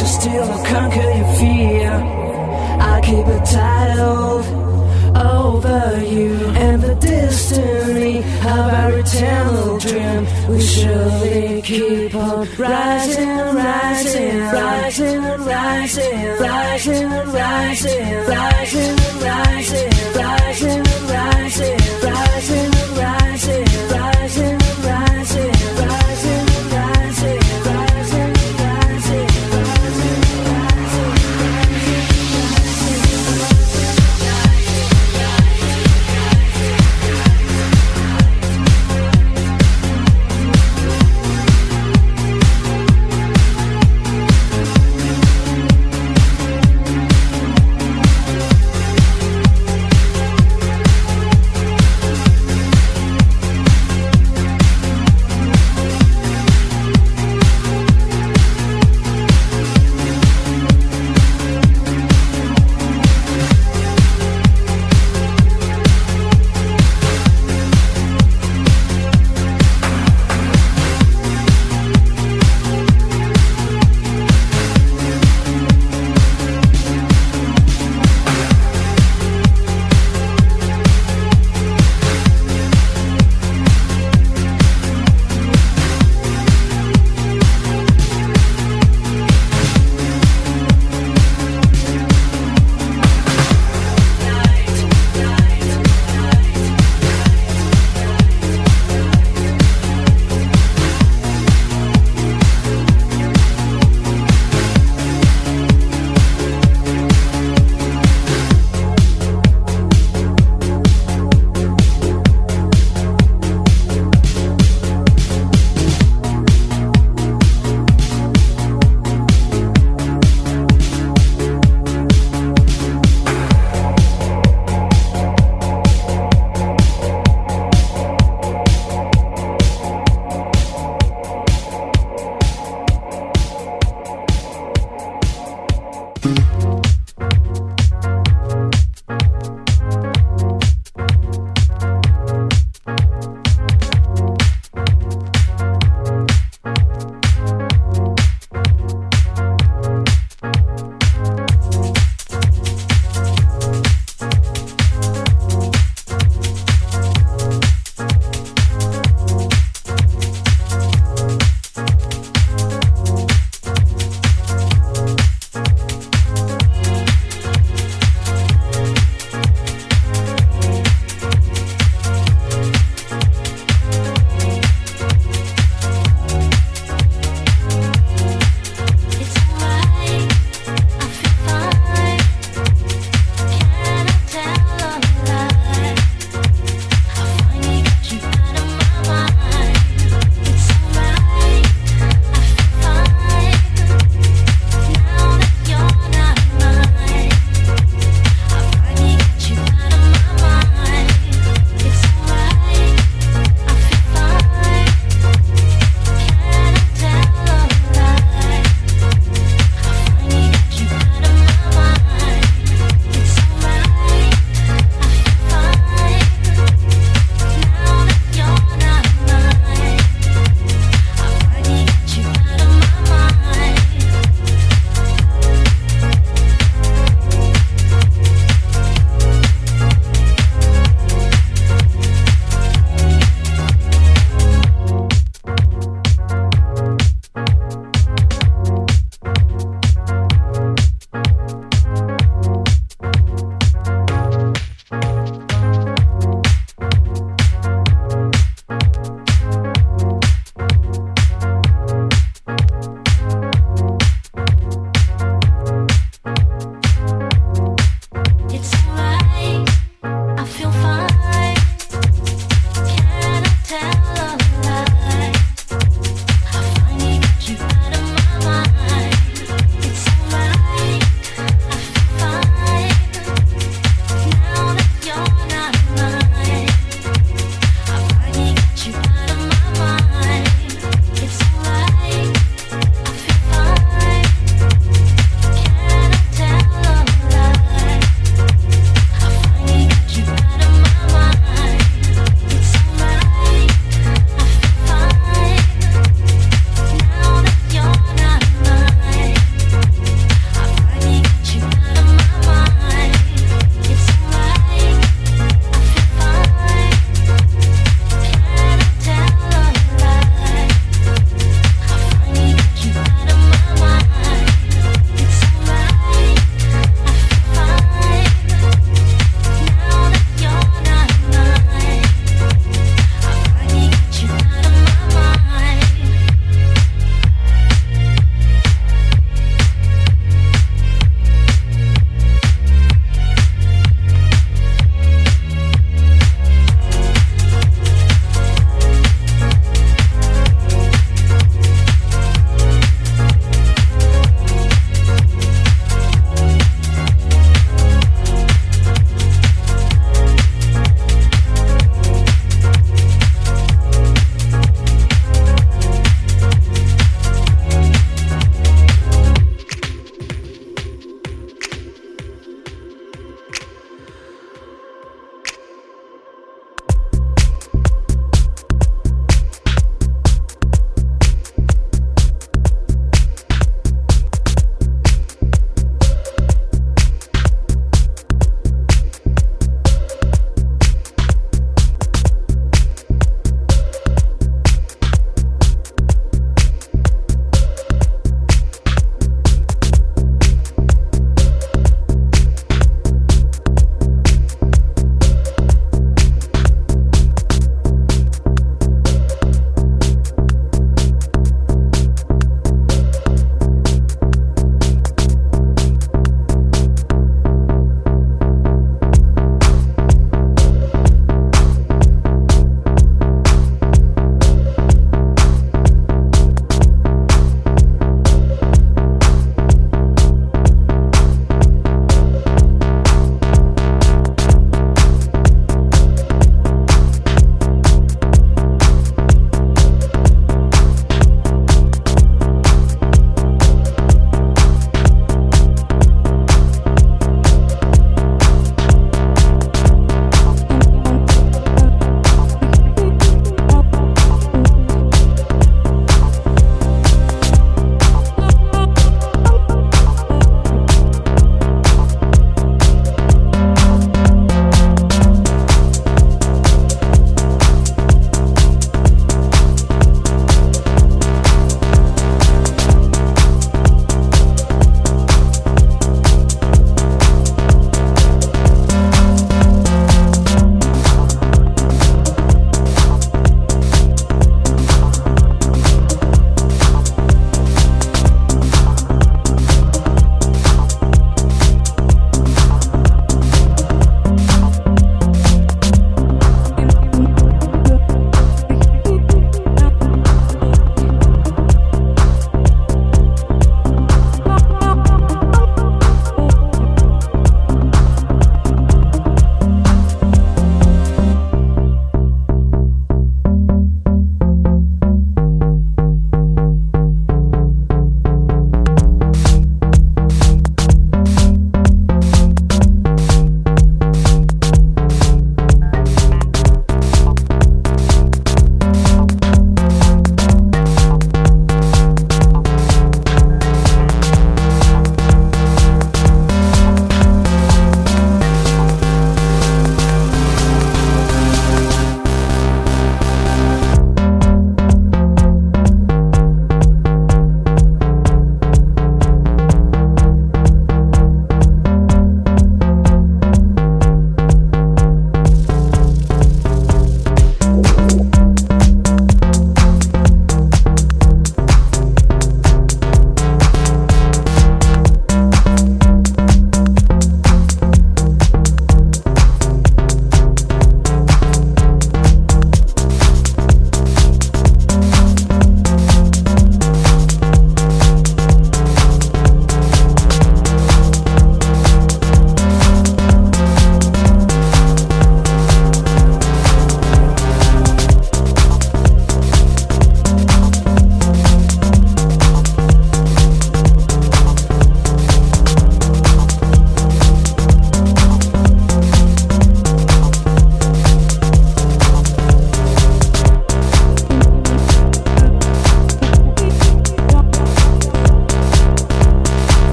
to still conquer your fear. I keep a title over you and the destiny of our eternal dream. We surely keep on rising, rising, rising, rising, rising, rising, rising, rising, rising. rising.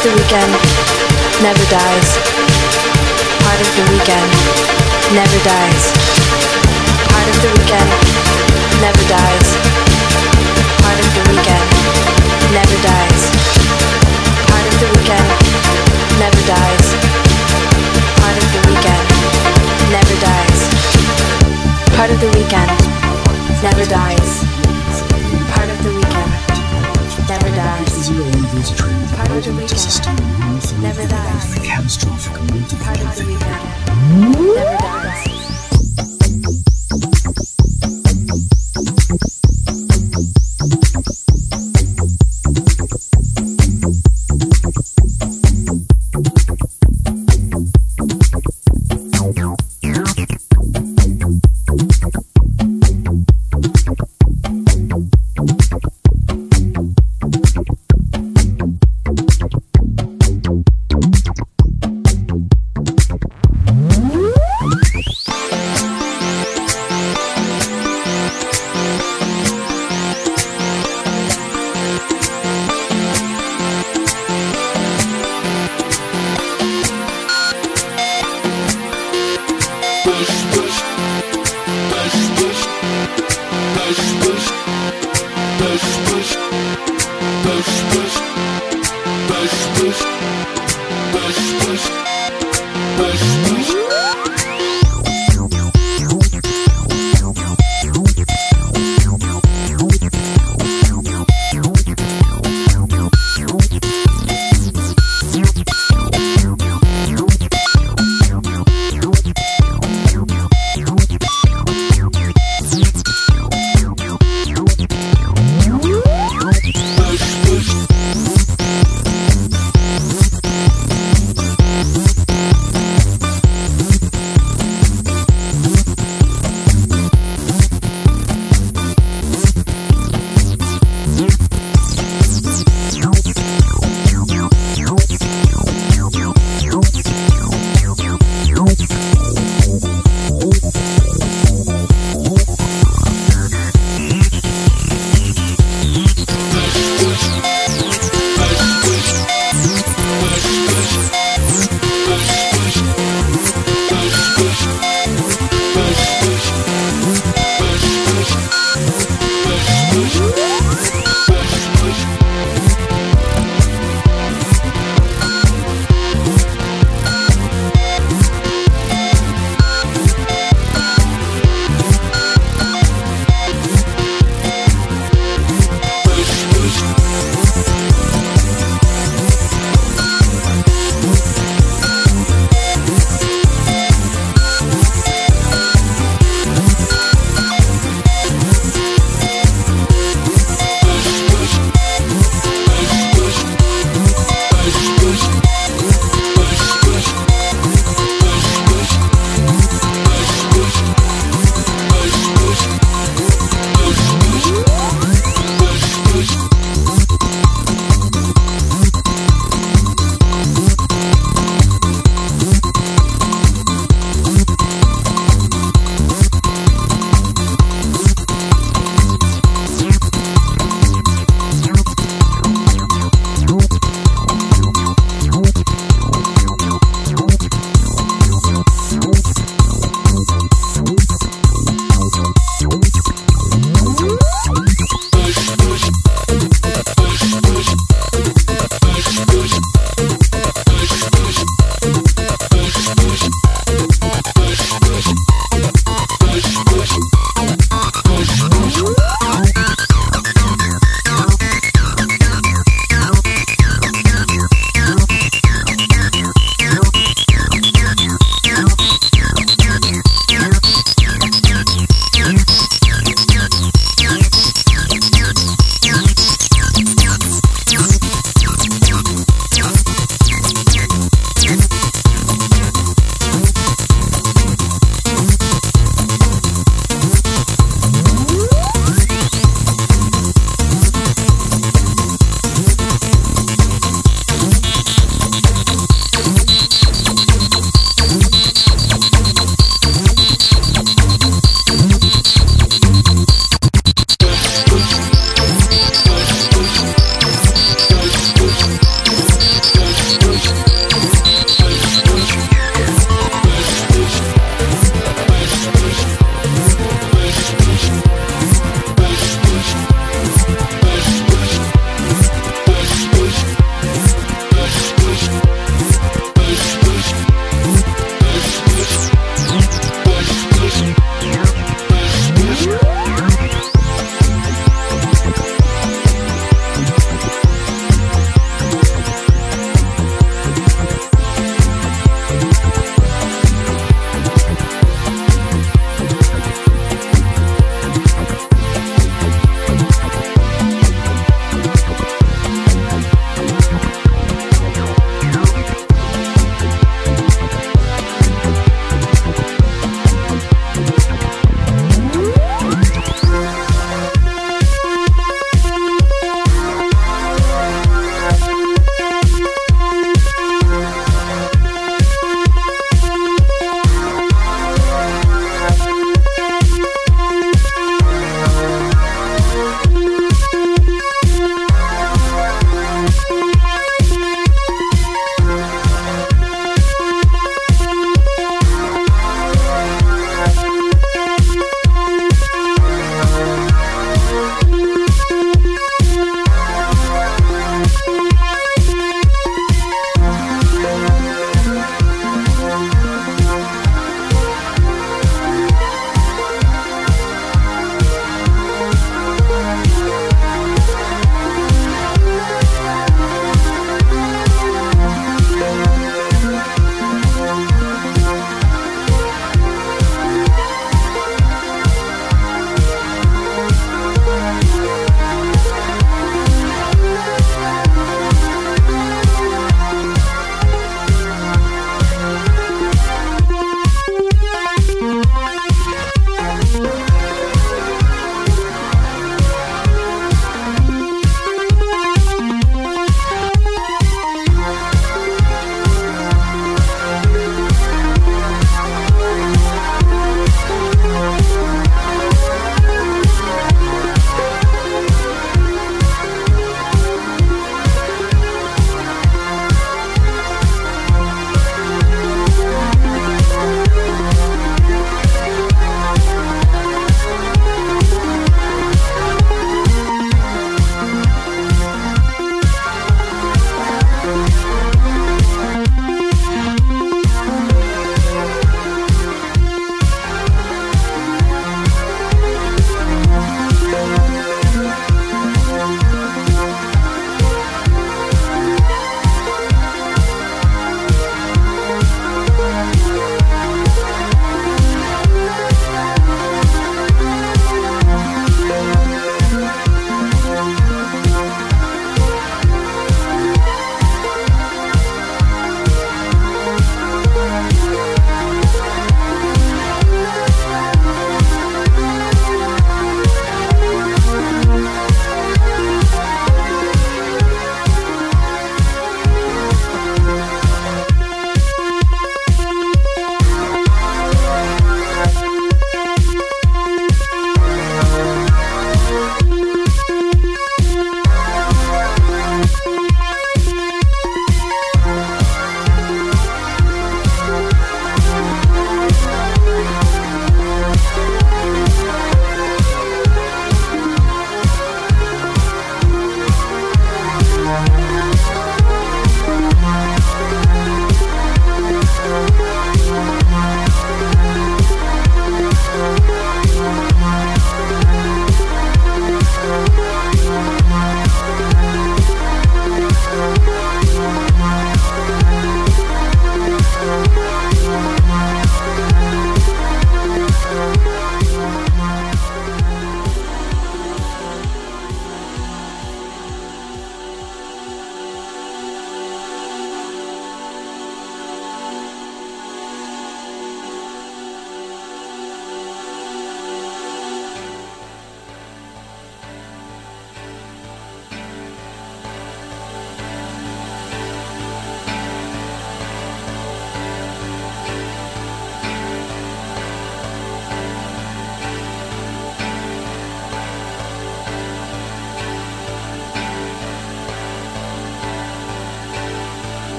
of the weekend never dies. Part of the weekend never dies. Part of the weekend never dies. Part of the weekend never dies. Part of the weekend never dies. Part of the weekend never dies. Part of the weekend never dies. with A Catastrophic multi-part of the.